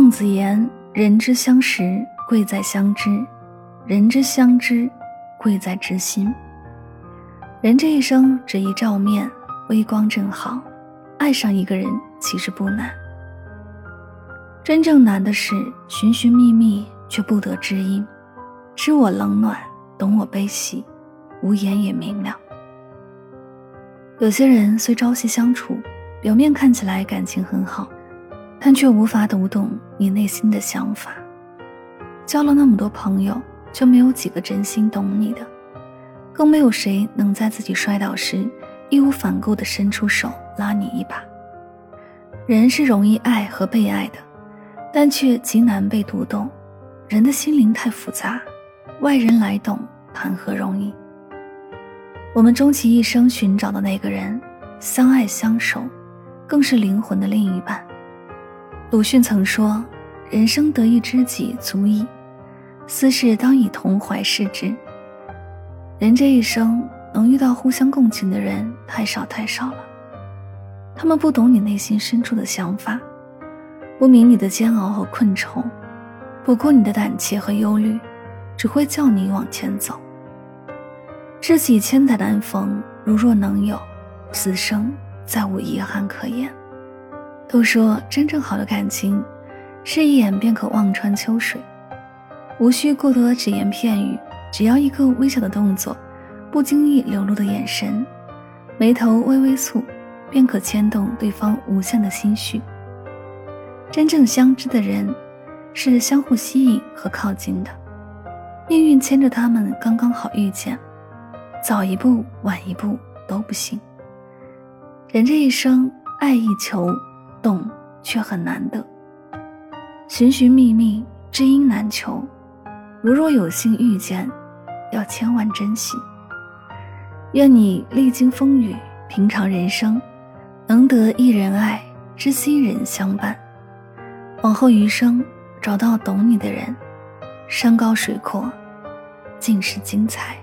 孟子言：“人之相识，贵在相知；人之相知，贵在知心。”人这一生只一照面，微光正好，爱上一个人其实不难。真正难的是寻寻觅觅却不得知音，知我冷暖，懂我悲喜，无言也明了。有些人虽朝夕相处，表面看起来感情很好，但却无法读懂你内心的想法。交了那么多朋友，却没有几个真心懂你的。更没有谁能在自己摔倒时义无反顾地伸出手拉你一把。人是容易爱和被爱的，但却极难被读懂。人的心灵太复杂，外人来懂谈何容易？我们终其一生寻找的那个人，相爱相守，更是灵魂的另一半。鲁迅曾说：“人生得一知己足矣，斯事当以同怀视之。”人这一生能遇到互相共情的人太少太少了，他们不懂你内心深处的想法，不明你的煎熬和困愁，不顾你的胆怯和忧虑，只会叫你往前走。知己千载难逢，如若能有，此生再无遗憾可言。都说真正好的感情，是一眼便可望穿秋水，无需过多的只言片语。只要一个微小的动作，不经意流露的眼神，眉头微微蹙，便可牵动对方无限的心绪。真正相知的人，是相互吸引和靠近的，命运牵着他们刚刚好遇见，早一步晚一步都不行。人这一生，爱易求，懂却很难得，寻寻觅觅，知音难求。如若有幸遇见，要千万珍惜。愿你历经风雨，平常人生，能得一人爱，知心人相伴。往后余生，找到懂你的人，山高水阔，尽是精彩。